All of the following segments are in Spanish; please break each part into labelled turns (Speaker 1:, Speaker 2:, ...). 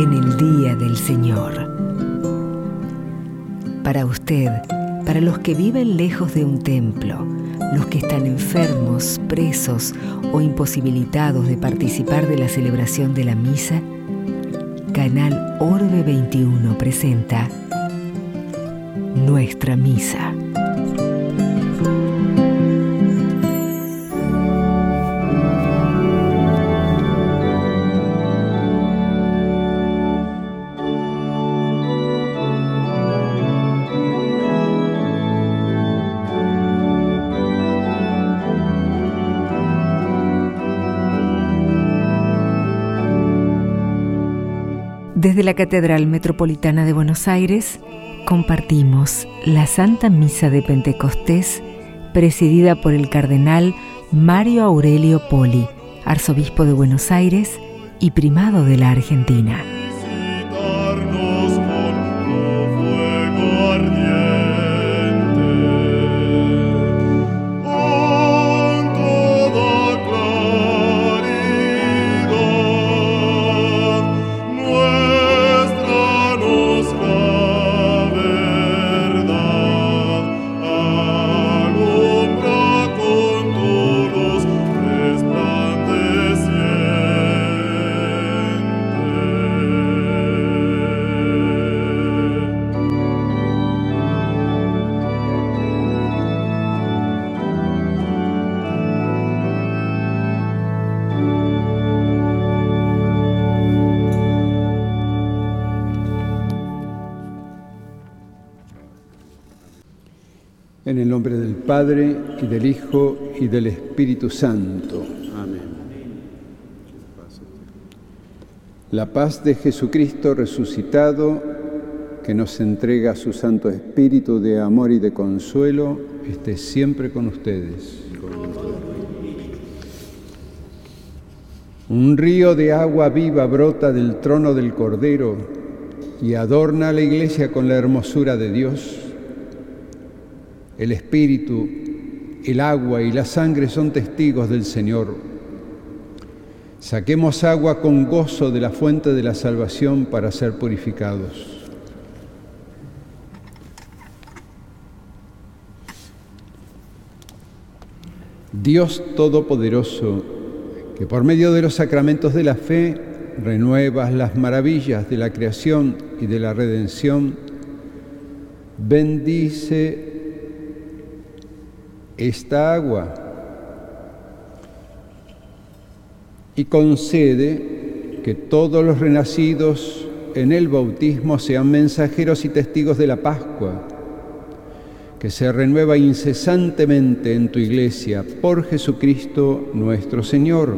Speaker 1: en el día del Señor. Para usted, para los que viven lejos de un templo, los que están enfermos, presos o imposibilitados de participar de la celebración de la misa, Canal Orbe 21 presenta Nuestra Misa. Desde la Catedral Metropolitana de Buenos Aires compartimos la Santa Misa de Pentecostés presidida por el cardenal Mario Aurelio Poli, arzobispo de Buenos Aires y primado de la Argentina.
Speaker 2: El nombre del Padre y del Hijo y del Espíritu Santo. Amén. La paz de Jesucristo resucitado, que nos entrega su Santo Espíritu de amor y de consuelo, esté siempre con ustedes. Un río de agua viva brota del trono del Cordero y adorna a la iglesia con la hermosura de Dios el Espíritu, el agua y la sangre son testigos del Señor. Saquemos agua con gozo de la fuente de la salvación para ser purificados. Dios Todopoderoso, que por medio de los sacramentos de la fe renuevas las maravillas de la creación y de la redención, bendice esta agua y concede que todos los renacidos en el bautismo sean mensajeros y testigos de la Pascua, que se renueva incesantemente en tu iglesia por Jesucristo nuestro Señor.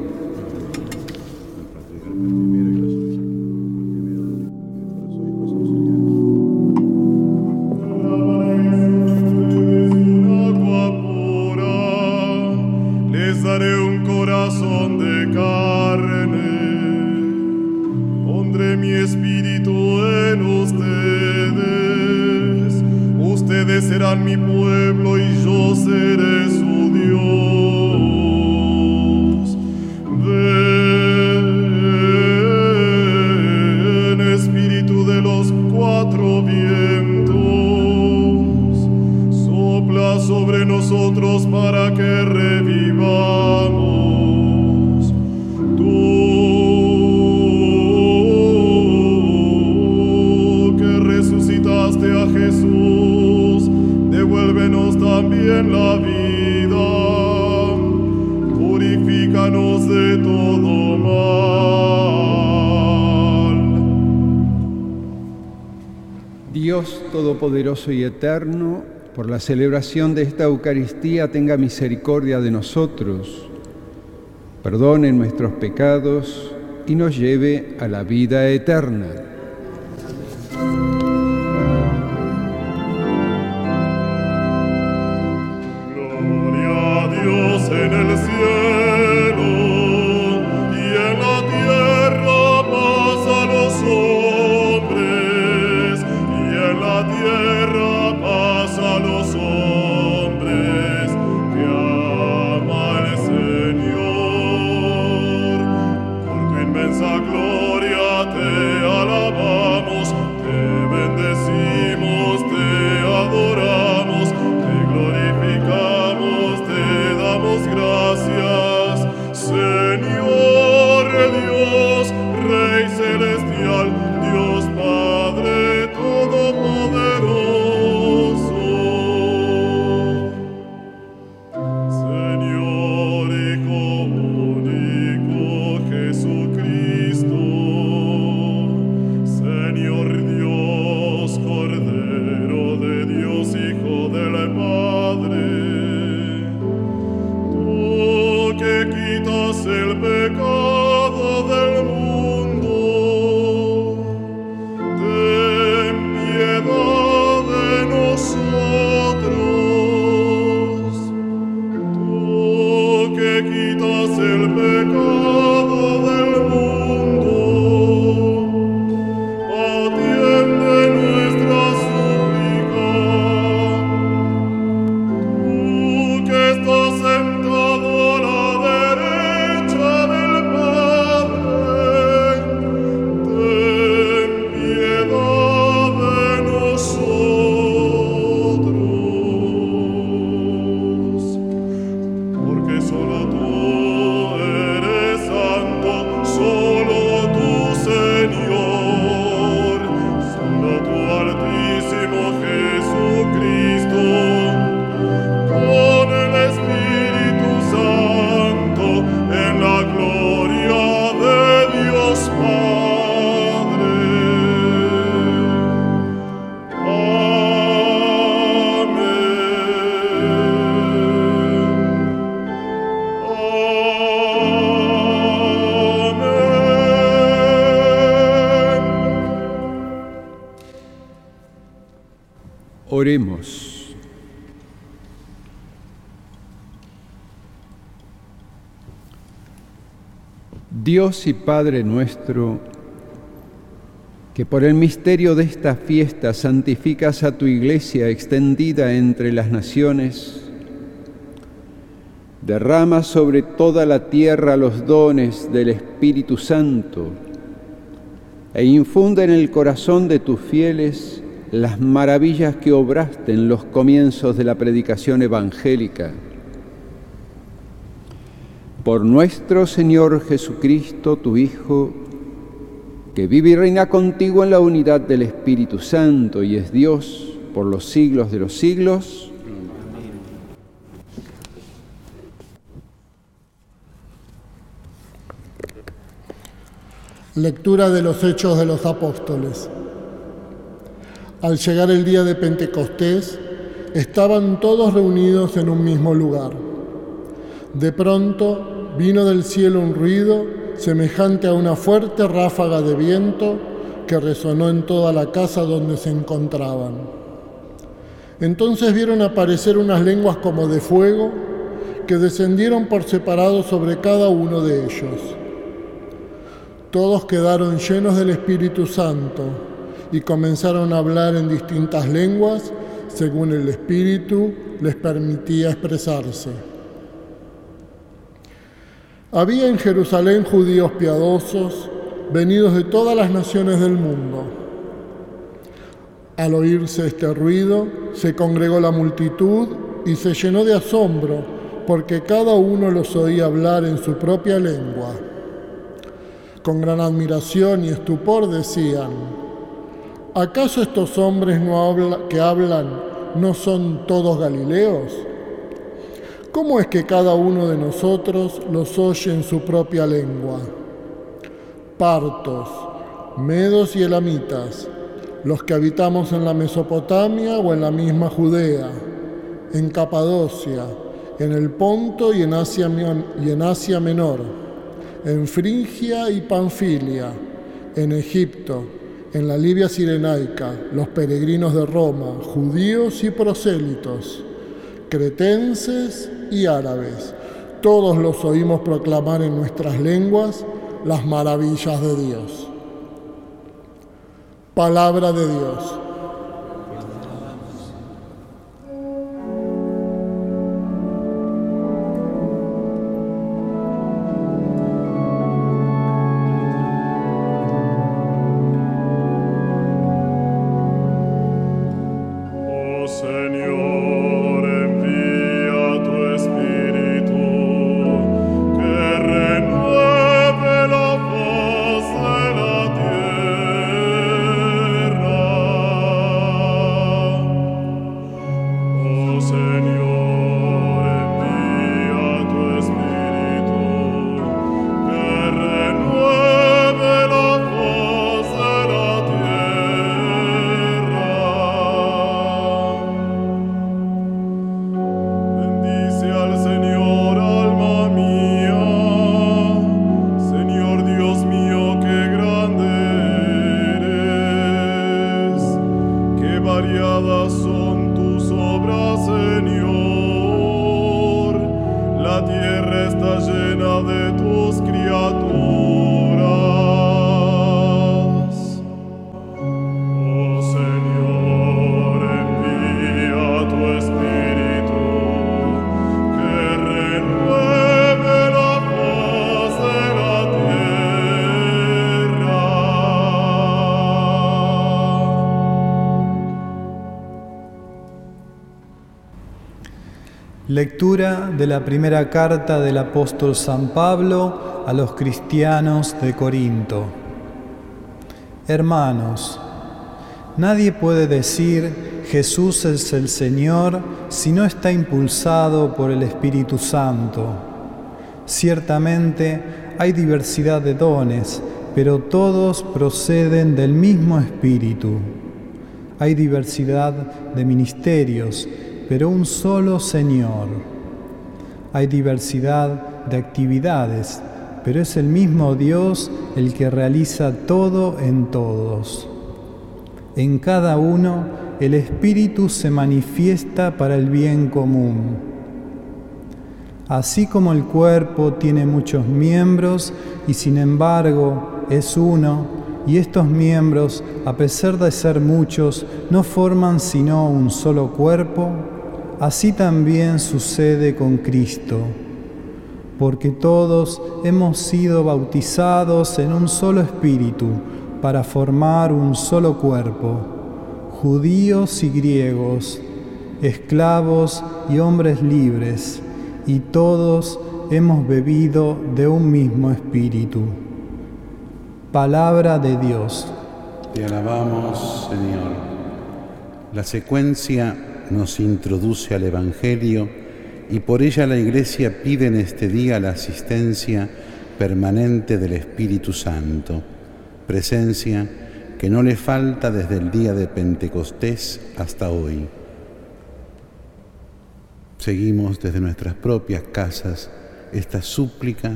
Speaker 2: Y eterno, por la celebración de esta Eucaristía, tenga misericordia de nosotros, perdone nuestros pecados y nos lleve a la vida eterna. Dios y Padre nuestro, que por el misterio de esta fiesta santificas a tu iglesia extendida entre las naciones, derrama sobre toda la tierra los dones del Espíritu Santo e infunde en el corazón de tus fieles las maravillas que obraste en los comienzos de la predicación evangélica. Por nuestro Señor Jesucristo, tu Hijo, que vive y reina contigo en la unidad del Espíritu Santo y es Dios por los siglos de los siglos.
Speaker 3: Lectura de los Hechos de los Apóstoles. Al llegar el día de Pentecostés, estaban todos reunidos en un mismo lugar. De pronto vino del cielo un ruido semejante a una fuerte ráfaga de viento que resonó en toda la casa donde se encontraban. Entonces vieron aparecer unas lenguas como de fuego que descendieron por separado sobre cada uno de ellos. Todos quedaron llenos del Espíritu Santo y comenzaron a hablar en distintas lenguas según el Espíritu les permitía expresarse. Había en Jerusalén judíos piadosos venidos de todas las naciones del mundo. Al oírse este ruido, se congregó la multitud y se llenó de asombro porque cada uno los oía hablar en su propia lengua. Con gran admiración y estupor decían, ¿acaso estos hombres que hablan no son todos galileos? ¿Cómo es que cada uno de nosotros los oye en su propia lengua? Partos, medos y elamitas, los que habitamos en la Mesopotamia o en la misma Judea, en Capadocia, en el Ponto y en Asia, Menor, en Frigia y Panfilia, en Egipto, en la Libia Sirenaica, los peregrinos de Roma, judíos y prosélitos, cretenses y árabes. Todos los oímos proclamar en nuestras lenguas las maravillas de Dios. Palabra de Dios.
Speaker 4: Lectura de la primera carta del apóstol San Pablo a los cristianos de Corinto. Hermanos, nadie puede decir Jesús es el Señor si no está impulsado por el Espíritu Santo. Ciertamente hay diversidad de dones, pero todos proceden del mismo Espíritu. Hay diversidad de ministerios, pero un solo Señor. Hay diversidad de actividades, pero es el mismo Dios el que realiza todo en todos. En cada uno el Espíritu se manifiesta para el bien común. Así como el cuerpo tiene muchos miembros y sin embargo es uno, y estos miembros, a pesar de ser muchos, no forman sino un solo cuerpo, así también sucede con Cristo, porque todos hemos sido bautizados en un solo espíritu para formar un solo cuerpo, judíos y griegos, esclavos y hombres libres, y todos hemos bebido de un mismo espíritu. Palabra de Dios.
Speaker 5: Te alabamos, Señor. La secuencia nos introduce al Evangelio y por ella la Iglesia pide en este día la asistencia permanente del Espíritu Santo, presencia que no le falta desde el día de Pentecostés hasta hoy. Seguimos desde nuestras propias casas esta súplica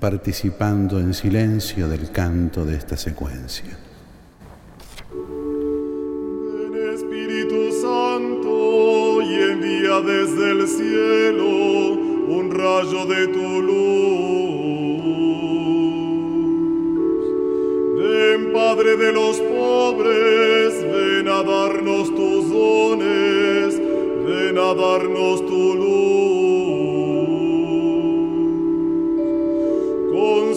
Speaker 5: participando en silencio del canto de esta secuencia.
Speaker 6: Desde el cielo un rayo de tu luz. Ven Padre de los pobres, ven a darnos tus dones, ven a darnos tu luz.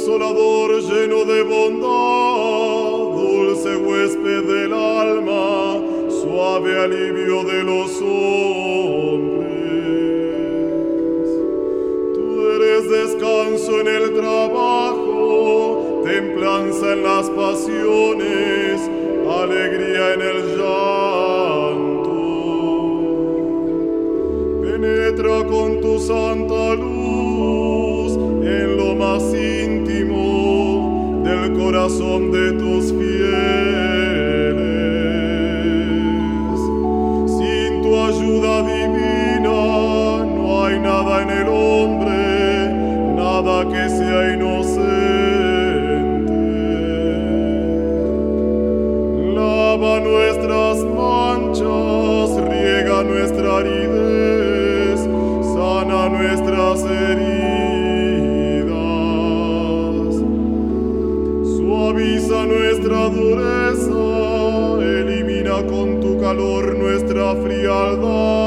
Speaker 6: consolador lleno de bondad, dulce huésped del alma, suave alivio de los hombres. En el trabajo, templanza en las pasiones, alegría en el llanto. Penetra con tu santa luz en lo más íntimo del corazón de tus Lord.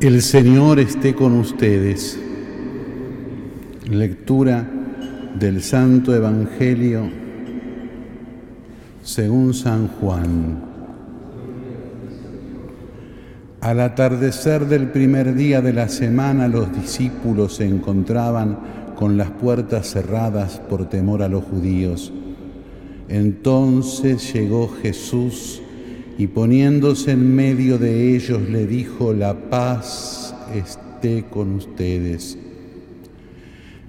Speaker 5: El Señor esté con ustedes. Lectura del Santo Evangelio según San Juan. Al atardecer del primer día de la semana los discípulos se encontraban con las puertas cerradas por temor a los judíos. Entonces llegó Jesús y poniéndose en medio de ellos le dijo, la paz esté con ustedes.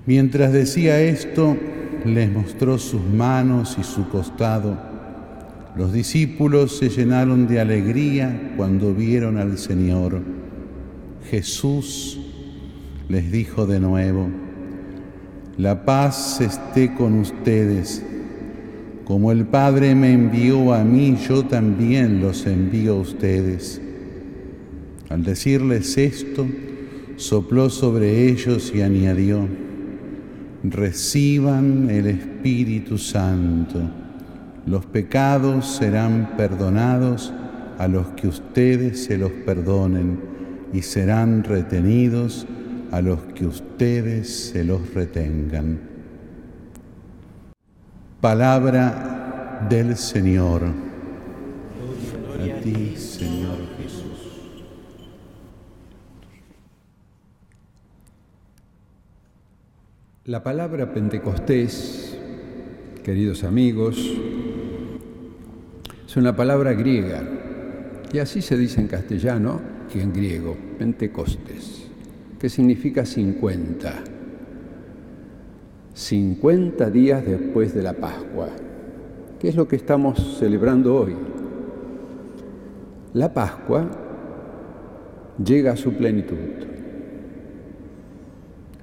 Speaker 5: Mientras decía esto, les mostró sus manos y su costado. Los discípulos se llenaron de alegría cuando vieron al Señor. Jesús les dijo de nuevo, la paz esté con ustedes. Como el Padre me envió a mí, yo también los envío a ustedes. Al decirles esto, sopló sobre ellos y añadió, reciban el Espíritu Santo. Los pecados serán perdonados a los que ustedes se los perdonen y serán retenidos a los que ustedes se los retengan. Palabra del Señor. A ti, Señor Jesús.
Speaker 2: La palabra Pentecostés, queridos amigos, es una palabra griega y así se dice en castellano y en griego, Pentecostés, que significa 50. 50 días después de la Pascua, que es lo que estamos celebrando hoy. La Pascua llega a su plenitud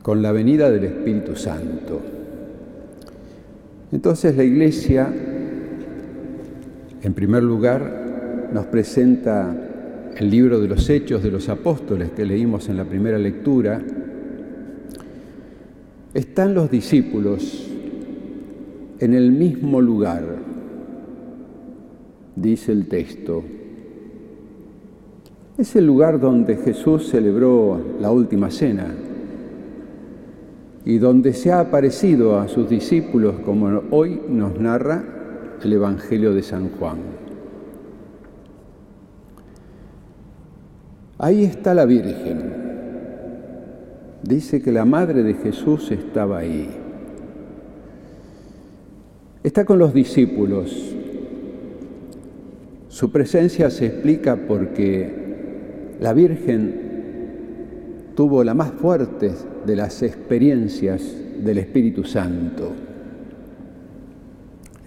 Speaker 2: con la venida del Espíritu Santo. Entonces la Iglesia, en primer lugar, nos presenta el libro de los Hechos de los Apóstoles que leímos en la primera lectura. Están los discípulos en el mismo lugar, dice el texto. Es el lugar donde Jesús celebró la última cena y donde se ha aparecido a sus discípulos como hoy nos narra el Evangelio de San Juan. Ahí está la Virgen. Dice que la madre de Jesús estaba ahí. Está con los discípulos. Su presencia se explica porque la Virgen tuvo la más fuerte de las experiencias del Espíritu Santo.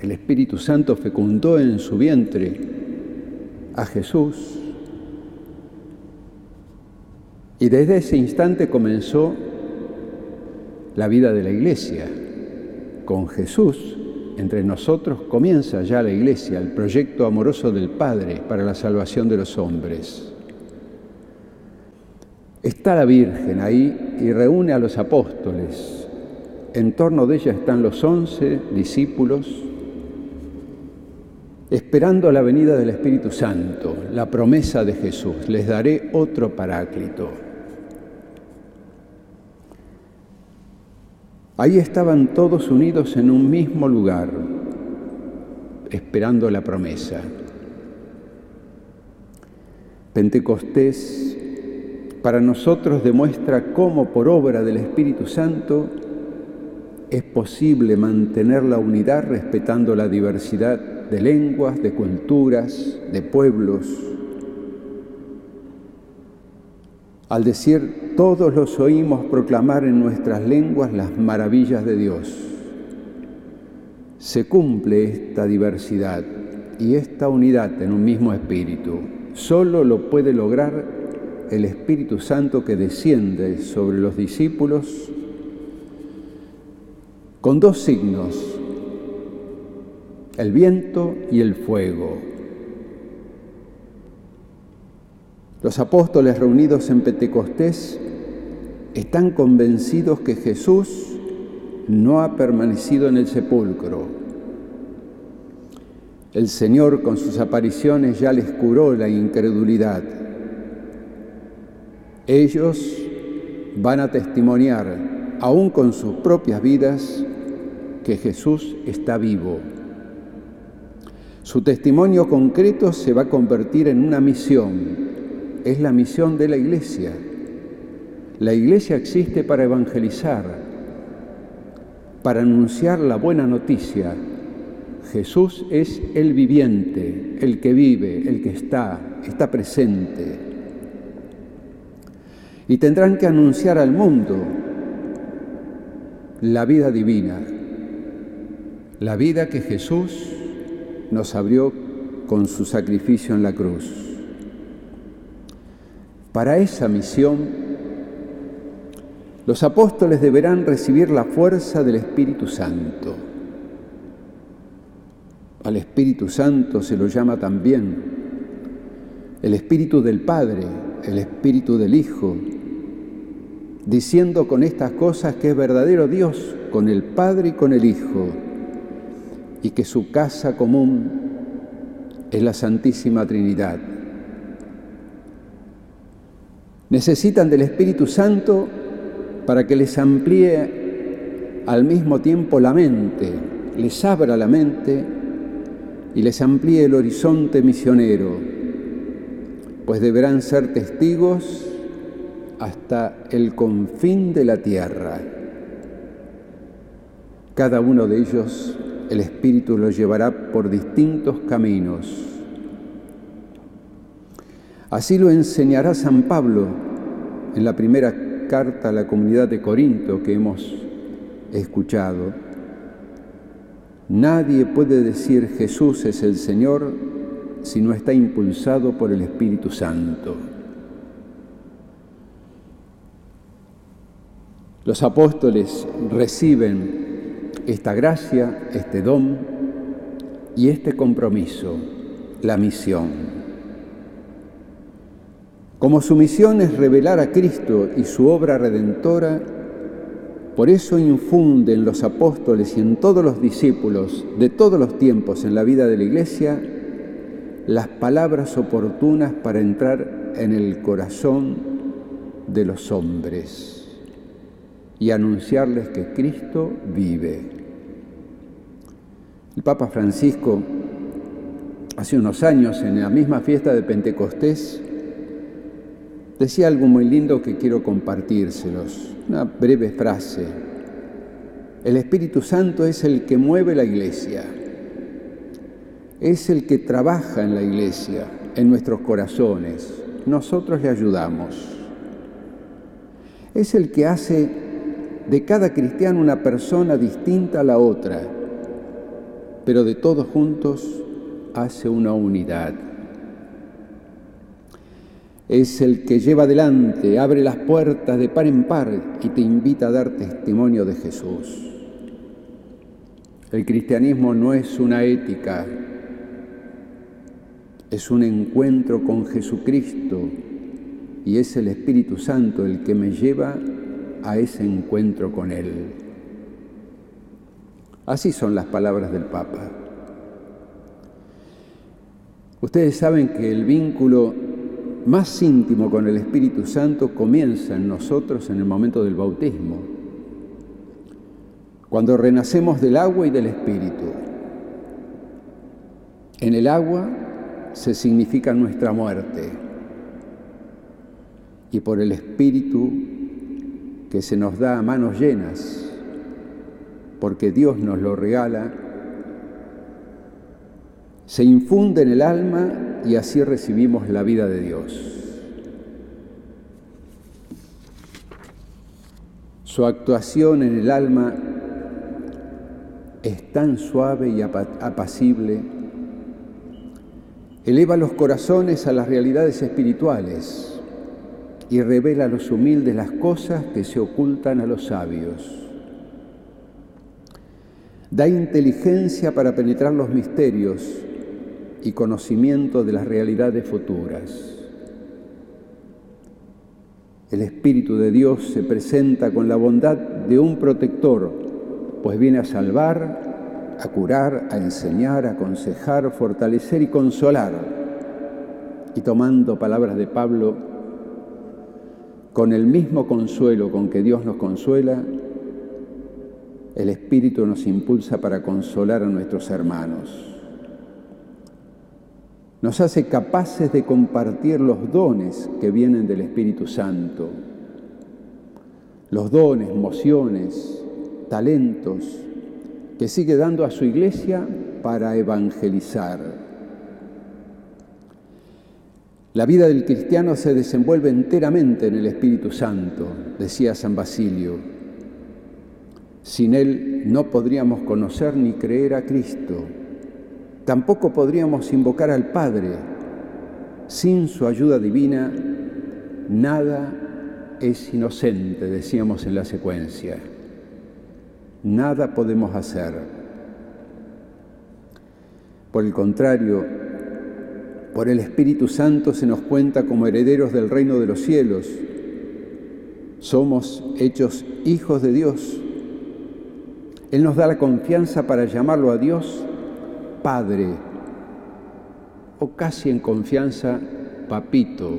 Speaker 2: El Espíritu Santo fecundó en su vientre a Jesús y desde ese instante comenzó la vida de la iglesia. Con Jesús entre nosotros comienza ya la iglesia, el proyecto amoroso del Padre para la salvación de los hombres. Está la Virgen ahí y reúne a los apóstoles. En torno de ella están los once discípulos esperando la venida del Espíritu Santo, la promesa de Jesús. Les daré otro paráclito. Ahí estaban todos unidos en un mismo lugar, esperando la promesa. Pentecostés para nosotros demuestra cómo por obra del Espíritu Santo es posible mantener la unidad respetando la diversidad de lenguas, de culturas, de pueblos. Al decir todos los oímos proclamar en nuestras lenguas las maravillas de Dios, se cumple esta diversidad y esta unidad en un mismo espíritu. Solo lo puede lograr el Espíritu Santo que desciende sobre los discípulos con dos signos, el viento y el fuego. Los apóstoles reunidos en Pentecostés están convencidos que Jesús no ha permanecido en el sepulcro. El Señor con sus apariciones ya les curó la incredulidad ellos van a testimoniar, aún con sus propias vidas, que Jesús está vivo. Su testimonio concreto se va a convertir en una misión. Es la misión de la iglesia. La iglesia existe para evangelizar, para anunciar la buena noticia. Jesús es el viviente, el que vive, el que está, está presente y tendrán que anunciar al mundo la vida divina, la vida que Jesús nos abrió con su sacrificio en la cruz. Para esa misión, los apóstoles deberán recibir la fuerza del Espíritu Santo. Al Espíritu Santo se lo llama también el Espíritu del Padre, el Espíritu del Hijo, diciendo con estas cosas que es verdadero Dios con el Padre y con el Hijo, y que su casa común es la Santísima Trinidad. Necesitan del Espíritu Santo para que les amplíe al mismo tiempo la mente, les abra la mente y les amplíe el horizonte misionero, pues deberán ser testigos hasta el confín de la tierra. Cada uno de ellos el Espíritu los llevará por distintos caminos. Así lo enseñará San Pablo en la primera carta a la comunidad de Corinto que hemos escuchado Nadie puede decir Jesús es el Señor si no está impulsado por el Espíritu Santo. Los apóstoles reciben esta gracia, este don y este compromiso, la misión. Como su misión es revelar a Cristo y su obra redentora, por eso infunden los apóstoles y en todos los discípulos de todos los tiempos en la vida de la Iglesia las palabras oportunas para entrar en el corazón de los hombres y anunciarles que Cristo vive. El Papa Francisco, hace unos años, en la misma fiesta de Pentecostés, decía algo muy lindo que quiero compartírselos, una breve frase. El Espíritu Santo es el que mueve la iglesia, es el que trabaja en la iglesia, en nuestros corazones. Nosotros le ayudamos. Es el que hace de cada cristiano una persona distinta a la otra, pero de todos juntos hace una unidad es el que lleva adelante, abre las puertas de par en par y te invita a dar testimonio de Jesús. El cristianismo no es una ética, es un encuentro con Jesucristo y es el Espíritu Santo el que me lleva a ese encuentro con Él. Así son las palabras del Papa. Ustedes saben que el vínculo más íntimo con el Espíritu Santo comienza en nosotros en el momento del bautismo, cuando renacemos del agua y del Espíritu. En el agua se significa nuestra muerte y por el Espíritu que se nos da a manos llenas, porque Dios nos lo regala, se infunde en el alma y así recibimos la vida de Dios. Su actuación en el alma es tan suave y apacible, eleva los corazones a las realidades espirituales y revela a los humildes las cosas que se ocultan a los sabios. Da inteligencia para penetrar los misterios y conocimiento de las realidades futuras. El Espíritu de Dios se presenta con la bondad de un protector, pues viene a salvar, a curar, a enseñar, a aconsejar, fortalecer y consolar. Y tomando palabras de Pablo, con el mismo consuelo con que Dios nos consuela, el Espíritu nos impulsa para consolar a nuestros hermanos nos hace capaces de compartir los dones que vienen del Espíritu Santo, los dones, mociones, talentos que sigue dando a su iglesia para evangelizar. La vida del cristiano se desenvuelve enteramente en el Espíritu Santo, decía San Basilio. Sin él no podríamos conocer ni creer a Cristo. Tampoco podríamos invocar al Padre. Sin su ayuda divina, nada es inocente, decíamos en la secuencia. Nada podemos hacer. Por el contrario, por el Espíritu Santo se nos cuenta como herederos del reino de los cielos. Somos hechos hijos de Dios. Él nos da la confianza para llamarlo a Dios Padre, o casi en confianza, Papito,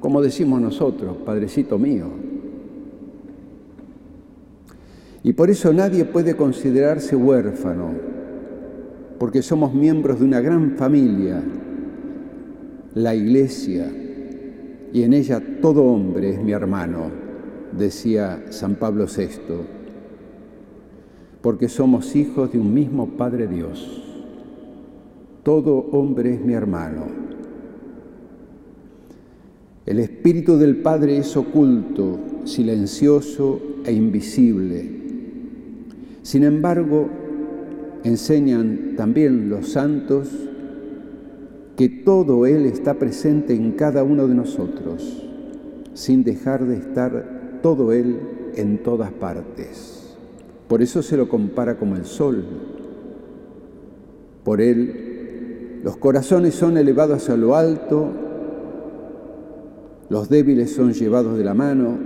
Speaker 2: como decimos nosotros, Padrecito mío. Y por eso nadie puede considerarse huérfano, porque somos miembros de una gran familia, la Iglesia, y en ella todo hombre es mi hermano, decía San Pablo VI, porque somos hijos de un mismo Padre Dios. Todo hombre es mi hermano. El Espíritu del Padre es oculto, silencioso e invisible. Sin embargo, enseñan también los santos que todo Él está presente en cada uno de nosotros, sin dejar de estar todo Él en todas partes. Por eso se lo compara como el sol. Por Él los corazones son elevados a lo alto, los débiles son llevados de la mano,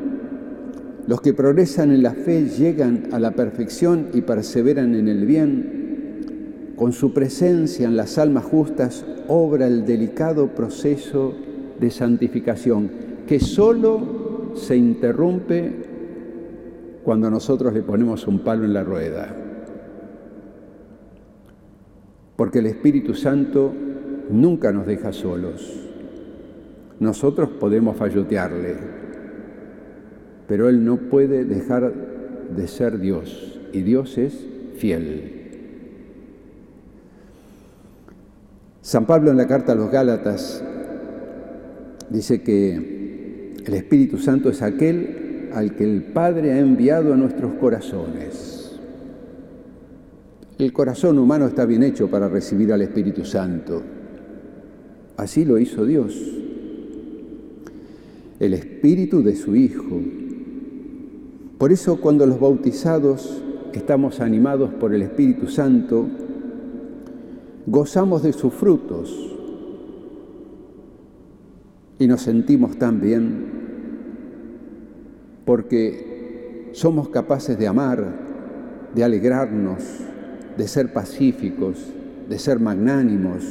Speaker 2: los que progresan en la fe llegan a la perfección y perseveran en el bien, con su presencia en las almas justas obra el delicado proceso de santificación que solo se interrumpe cuando nosotros le ponemos un palo en la rueda. Porque el Espíritu Santo nunca nos deja solos. Nosotros podemos fallotearle, pero Él no puede dejar de ser Dios y Dios es fiel. San Pablo en la carta a los Gálatas dice que el Espíritu Santo es aquel al que el Padre ha enviado a nuestros corazones. El corazón humano está bien hecho para recibir al Espíritu Santo. Así lo hizo Dios. El Espíritu de su Hijo. Por eso cuando los bautizados estamos animados por el Espíritu Santo, gozamos de sus frutos y nos sentimos tan bien porque somos capaces de amar, de alegrarnos, de ser pacíficos, de ser magnánimos,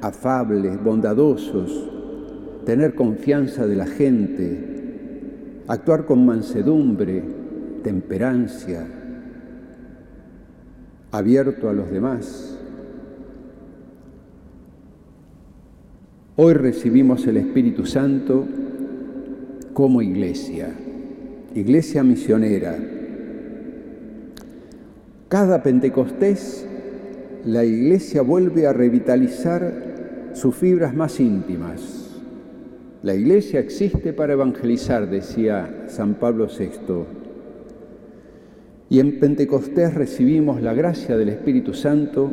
Speaker 2: afables, bondadosos, tener confianza de la gente, actuar con mansedumbre, temperancia, abierto a los demás. Hoy recibimos el Espíritu Santo como iglesia, iglesia misionera. Cada Pentecostés la iglesia vuelve a revitalizar sus fibras más íntimas. La iglesia existe para evangelizar, decía San Pablo VI. Y en Pentecostés recibimos la gracia del Espíritu Santo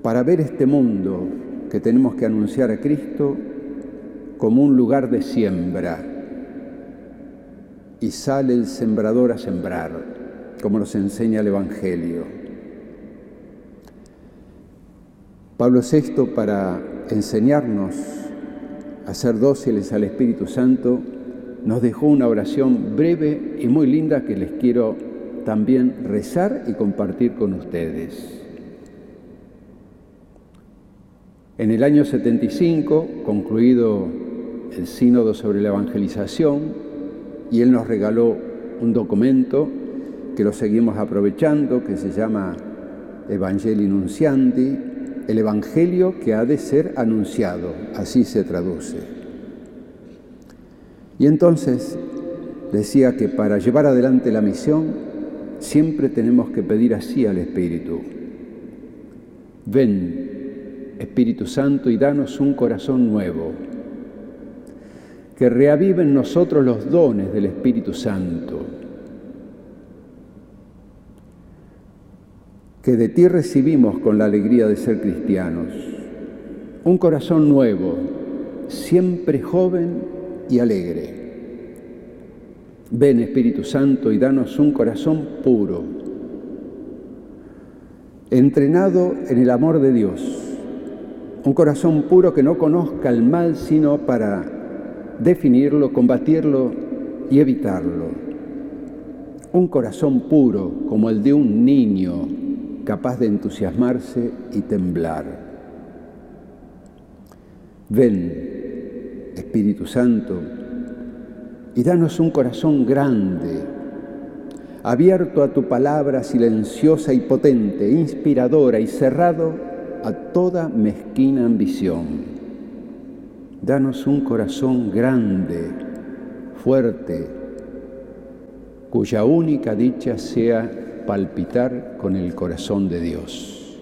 Speaker 2: para ver este mundo que tenemos que anunciar a Cristo como un lugar de siembra. Y sale el sembrador a sembrar, como nos enseña el Evangelio. Pablo VI, para enseñarnos a ser dóciles al Espíritu Santo, nos dejó una oración breve y muy linda que les quiero también rezar y compartir con ustedes. En el año 75, concluido el sínodo sobre la evangelización, y él nos regaló un documento que lo seguimos aprovechando, que se llama Evangelii Nunciandi, el Evangelio que ha de ser anunciado, así se traduce. Y entonces decía que para llevar adelante la misión siempre tenemos que pedir así al Espíritu. Ven, Espíritu Santo, y danos un corazón nuevo, que reavive en nosotros los dones del Espíritu Santo, que de ti recibimos con la alegría de ser cristianos, un corazón nuevo, siempre joven y alegre. Ven Espíritu Santo y danos un corazón puro entrenado en el amor de Dios, un corazón puro que no conozca el mal sino para definirlo, combatirlo y evitarlo. Un corazón puro como el de un niño capaz de entusiasmarse y temblar. Ven, Espíritu Santo, y danos un corazón grande, abierto a tu palabra silenciosa y potente, inspiradora y cerrado a toda mezquina ambición. Danos un corazón grande, fuerte, cuya única dicha sea palpitar con el corazón de Dios.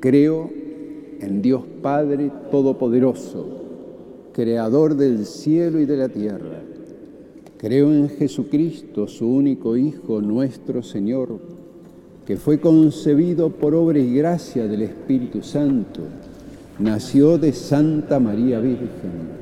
Speaker 2: Creo en Dios Padre Todopoderoso, Creador del cielo y de la tierra. Creo en Jesucristo, su único Hijo, nuestro Señor que fue concebido por obra y gracia del Espíritu Santo, nació de Santa María Virgen,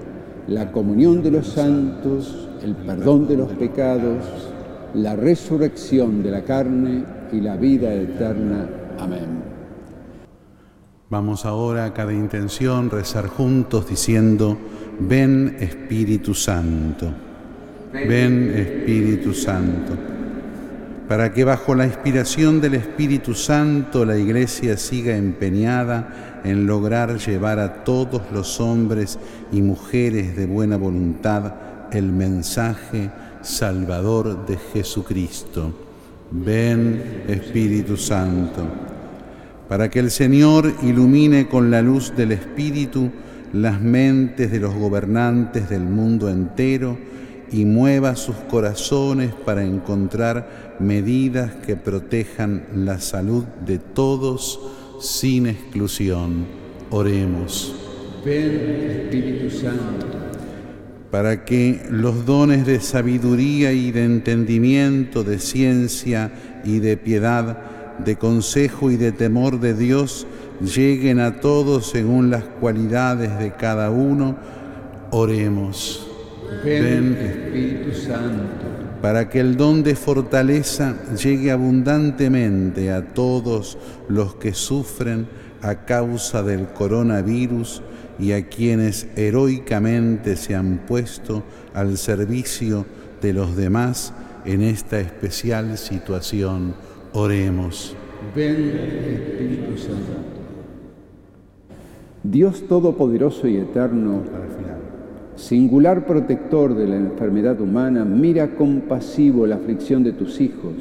Speaker 2: la comunión de los santos, el perdón de los pecados, la resurrección de la carne y la vida eterna. Amén.
Speaker 5: Vamos ahora a cada intención rezar juntos diciendo, ven Espíritu Santo, ven Espíritu Santo para que bajo la inspiración del Espíritu Santo la Iglesia siga empeñada en lograr llevar a todos los hombres y mujeres de buena voluntad el mensaje salvador de Jesucristo. Ven Espíritu Santo, para que el Señor ilumine con la luz del Espíritu las mentes de los gobernantes del mundo entero, y mueva sus corazones para encontrar medidas que protejan la salud de todos sin exclusión. Oremos.
Speaker 2: Ven Espíritu Santo.
Speaker 5: Para que los dones de sabiduría y de entendimiento, de ciencia y de piedad, de consejo y de temor de Dios lleguen a todos según las cualidades de cada uno, oremos.
Speaker 2: Ven, Espíritu Santo.
Speaker 5: Para que el don de fortaleza llegue abundantemente a todos los que sufren a causa del coronavirus y a quienes heroicamente se han puesto al servicio de los demás en esta especial situación. Oremos.
Speaker 2: Ven, Espíritu Santo. Dios Todopoderoso y Eterno, singular protector de la enfermedad humana, mira compasivo la aflicción de tus hijos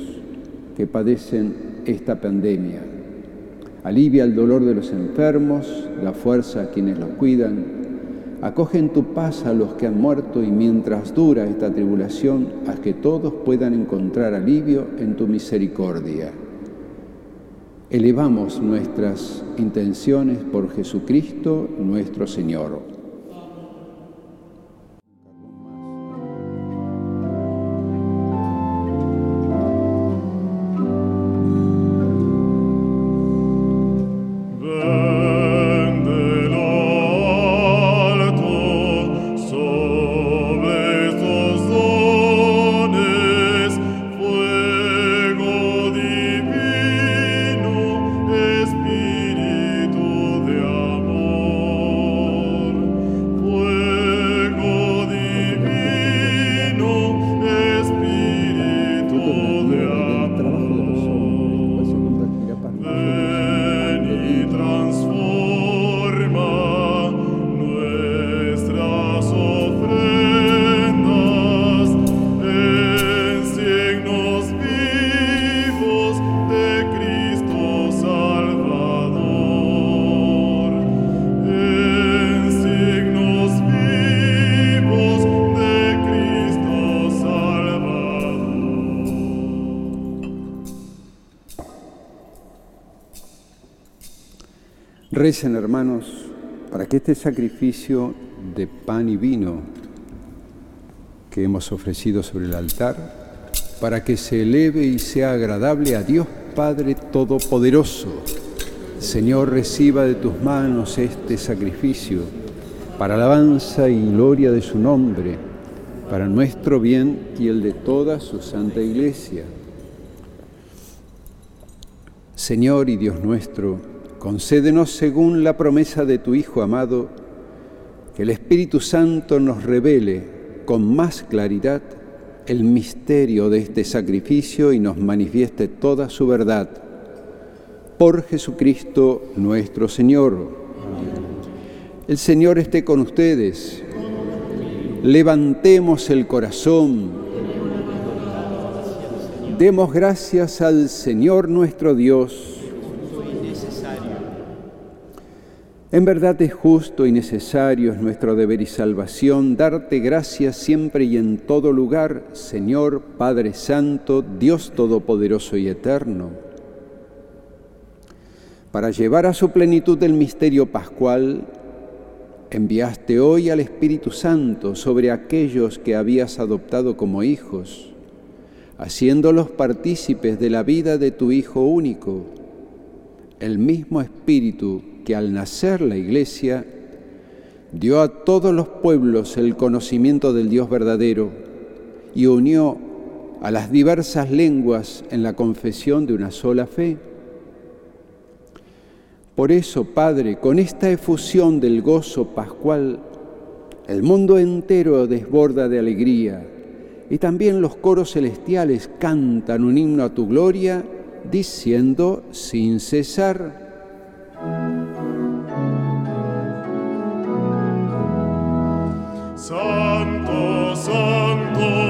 Speaker 2: que padecen esta pandemia. Alivia el dolor de los enfermos, la fuerza a quienes los cuidan. Acoge en tu paz a los que han muerto y mientras dura esta tribulación, haz que todos puedan encontrar alivio en tu misericordia. Elevamos nuestras intenciones por Jesucristo nuestro Señor. Este sacrificio de pan y vino que hemos ofrecido sobre el altar, para que se eleve y sea agradable a Dios Padre Todopoderoso. Señor, reciba de tus manos este sacrificio para alabanza y gloria de su nombre, para nuestro bien y el de toda su santa iglesia. Señor y Dios nuestro, concédenos según la promesa de tu Hijo amado, que el Espíritu Santo nos revele con más claridad el misterio de este sacrificio y nos manifieste toda su verdad. Por Jesucristo nuestro Señor. El Señor esté con ustedes. Levantemos el corazón. Demos gracias al Señor nuestro Dios. En verdad es justo y necesario, es nuestro deber y salvación, darte gracias siempre y en todo lugar, Señor Padre Santo, Dios Todopoderoso y Eterno. Para llevar a su plenitud el misterio pascual, enviaste hoy al Espíritu Santo sobre aquellos que habías adoptado como hijos, haciéndolos partícipes de la vida de tu Hijo único, el mismo Espíritu que al nacer la Iglesia dio a todos los pueblos el conocimiento del Dios verdadero y unió a las diversas lenguas en la confesión de una sola fe. Por eso, Padre, con esta efusión del gozo pascual, el mundo entero desborda de alegría y también los coros celestiales cantan un himno a tu gloria, diciendo sin cesar,
Speaker 6: santo, santo,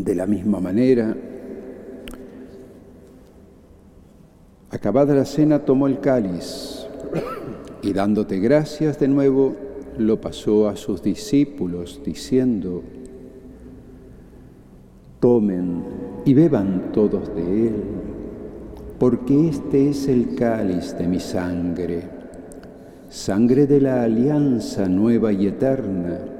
Speaker 2: De la misma manera, acabada la cena, tomó el cáliz y dándote gracias de nuevo, lo pasó a sus discípulos, diciendo, tomen y beban todos de él, porque este es el cáliz de mi sangre, sangre de la alianza nueva y eterna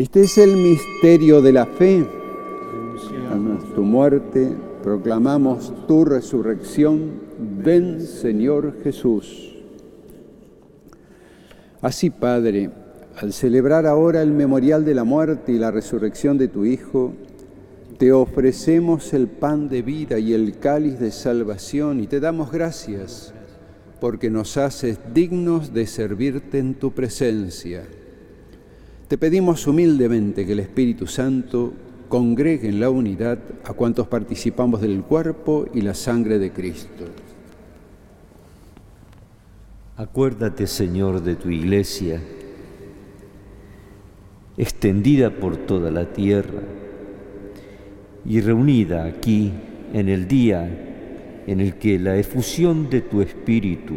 Speaker 2: Este es el misterio de la fe. A tu muerte proclamamos tu resurrección. Ven, Señor Jesús. Así, Padre, al celebrar ahora el memorial de la muerte y la resurrección de tu Hijo, te ofrecemos el pan de vida y el cáliz de salvación y te damos gracias porque nos haces dignos de servirte en tu presencia. Te pedimos humildemente que el Espíritu Santo congregue en la unidad a cuantos participamos del cuerpo y la sangre de Cristo.
Speaker 7: Acuérdate, Señor, de tu iglesia, extendida por toda la tierra y reunida aquí en el día en el que la efusión de tu Espíritu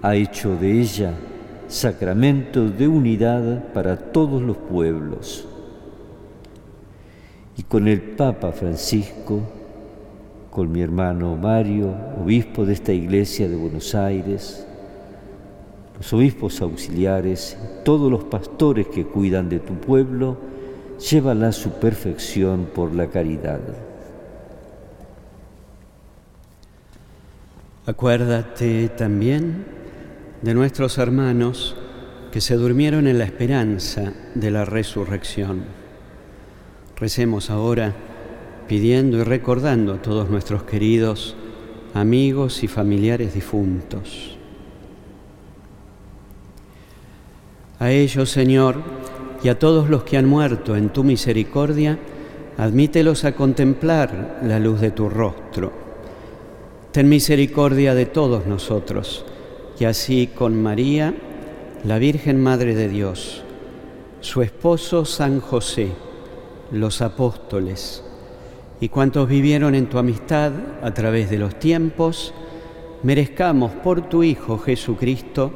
Speaker 7: ha hecho de ella sacramento de unidad para todos los pueblos. Y con el Papa Francisco, con mi hermano Mario, obispo de esta iglesia de Buenos Aires, los obispos auxiliares, todos los pastores que cuidan de tu pueblo, llévala a su perfección por la caridad.
Speaker 8: Acuérdate también de nuestros hermanos que se durmieron en la esperanza de la resurrección. Recemos ahora pidiendo y recordando a todos nuestros queridos amigos y familiares difuntos. A ellos, Señor, y a todos los que han muerto en tu misericordia, admítelos a contemplar la luz de tu rostro Ten misericordia de todos nosotros, y así con María, la Virgen Madre de Dios, su esposo San José, los apóstoles, y cuantos vivieron en tu amistad a través de los tiempos, merezcamos por tu Hijo Jesucristo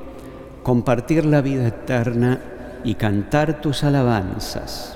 Speaker 8: compartir la vida eterna y cantar tus alabanzas.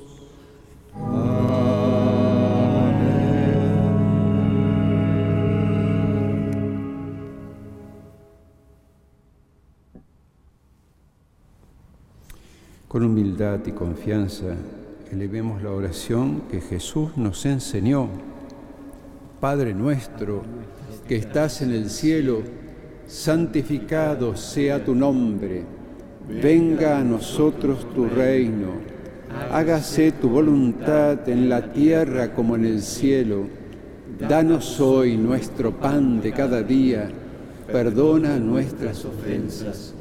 Speaker 2: Con humildad y confianza elevemos la oración que Jesús nos enseñó. Padre nuestro, que estás en el cielo, santificado sea tu nombre. Venga a nosotros tu reino. Hágase tu voluntad en la tierra como en el cielo. Danos hoy nuestro pan de cada día. Perdona nuestras ofensas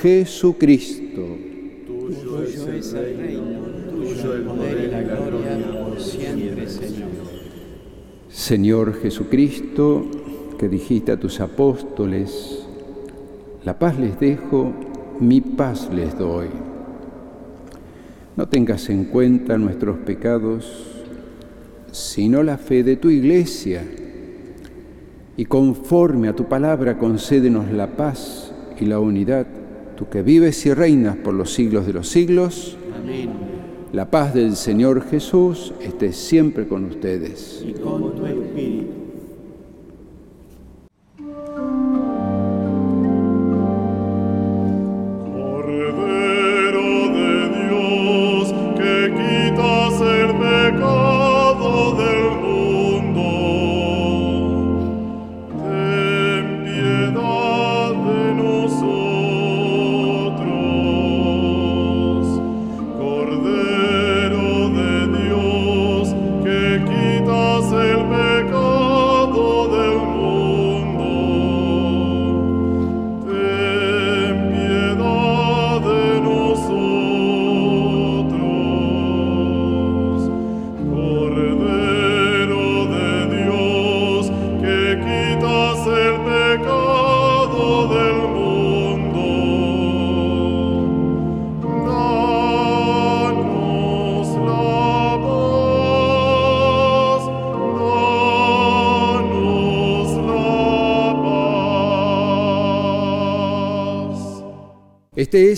Speaker 2: Jesucristo. Tuyo es el reino, tuyo el poder y la gloria por siempre, Señor. Señor Jesucristo, que dijiste a tus apóstoles, la paz les dejo, mi paz les doy. No tengas en cuenta nuestros pecados, sino la fe de tu iglesia. Y conforme a tu palabra, concédenos la paz y la unidad tú que vives y reinas por los siglos de los siglos. Amén. La paz del Señor Jesús esté siempre con ustedes. Y con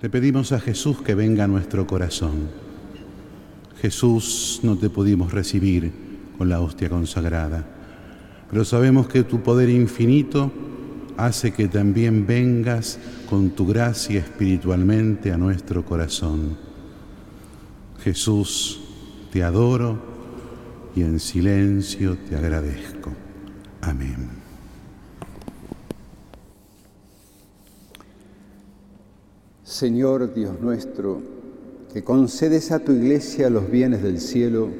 Speaker 5: Le pedimos a Jesús que venga a nuestro corazón. Jesús, no te pudimos recibir con la hostia consagrada, pero sabemos que tu poder infinito hace que también vengas con tu gracia espiritualmente a nuestro corazón. Jesús, te adoro y en silencio te agradezco. Amén.
Speaker 2: Señor Dios nuestro, que concedes a tu iglesia los bienes del cielo,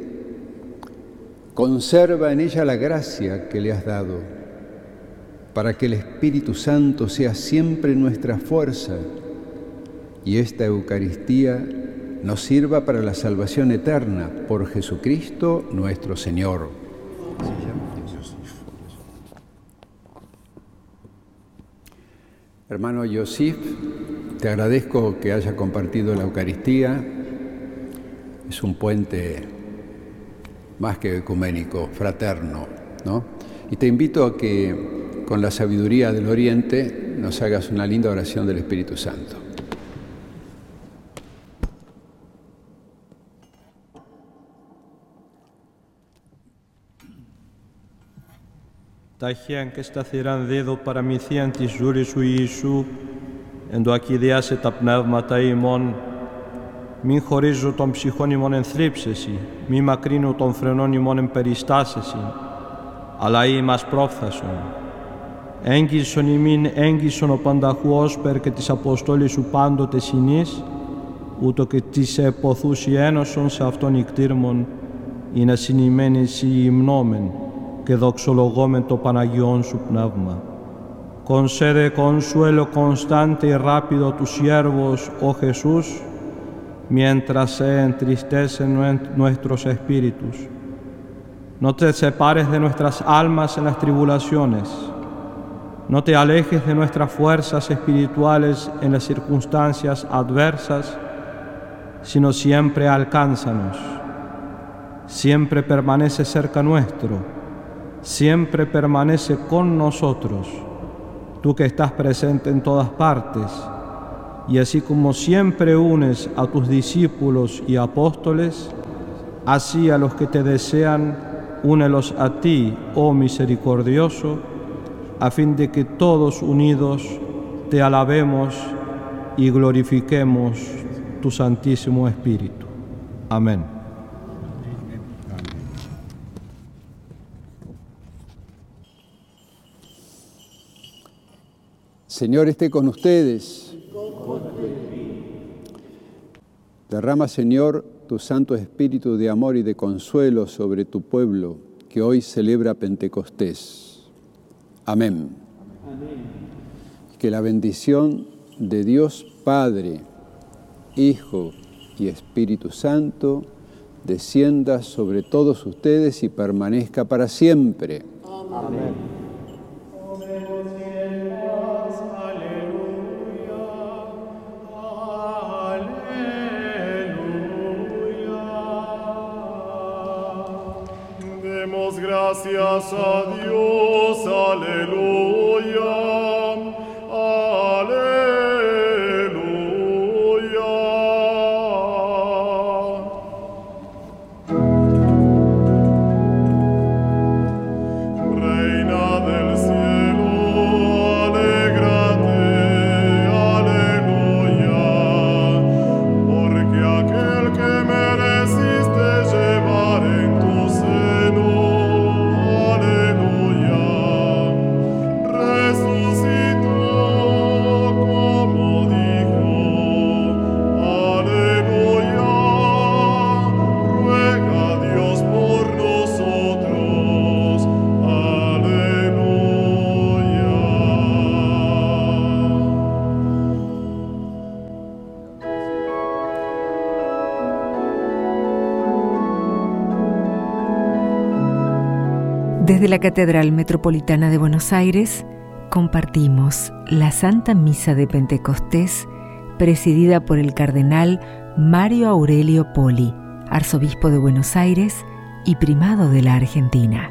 Speaker 2: conserva en ella la gracia que le has dado, para que el Espíritu Santo sea siempre nuestra fuerza y esta Eucaristía nos sirva para la salvación eterna por Jesucristo nuestro Señor. Hermano Yosif, te agradezco que haya compartido la Eucaristía. Es un puente más que ecuménico, fraterno, ¿no? Y te invito a que con la sabiduría del Oriente nos hagas una linda oración del Espíritu Santo.
Speaker 9: Ταχαίαν και σταθεράν δίδω παραμυθίαν της ζωής σου Ιησού, εν το ακηδιάσε τα πνεύματα ημών, μην χωρίζω των ψυχών ημών εν θλίψεση, μη μακρύνω των φρενών ημών εν περιστάσεση, αλλά ημάς πρόφθασον. Έγκυσον ημίν έγκυσον ο πανταχουός περ και της Αποστόλης σου πάντοτε συνής, ούτω και της εποθούς ένωσον σε αυτόν ικτήρμον, είναι συνημένης η υμνόμεν, και δοξολογόμεν το Παναγιόν σου πνεύμα. Concede consuelo constante y rápido a tus siervos, oh Jesús, mientras se entristecen nue- nuestros espíritus. No te separes de nuestras almas en las tribulaciones. No te alejes de nuestras fuerzas espirituales en las circunstancias adversas, sino siempre alcánzanos. Siempre permanece cerca nuestro siempre permanece con nosotros, tú que estás presente en todas partes, y así como siempre unes a tus discípulos y apóstoles, así a los que te desean, únelos a ti, oh misericordioso, a fin de que todos unidos te alabemos y glorifiquemos tu Santísimo Espíritu. Amén.
Speaker 2: Señor esté con ustedes. Derrama, Señor, tu Santo Espíritu de amor y de consuelo sobre tu pueblo que hoy celebra Pentecostés. Amén. Que la bendición de Dios Padre, Hijo y Espíritu Santo descienda sobre todos ustedes y permanezca para siempre. Amén.
Speaker 6: Gracias a Dios, aleluya.
Speaker 1: Desde la Catedral Metropolitana de Buenos Aires compartimos la Santa Misa de Pentecostés presidida por el cardenal Mario Aurelio Poli, arzobispo de Buenos Aires y primado de la Argentina.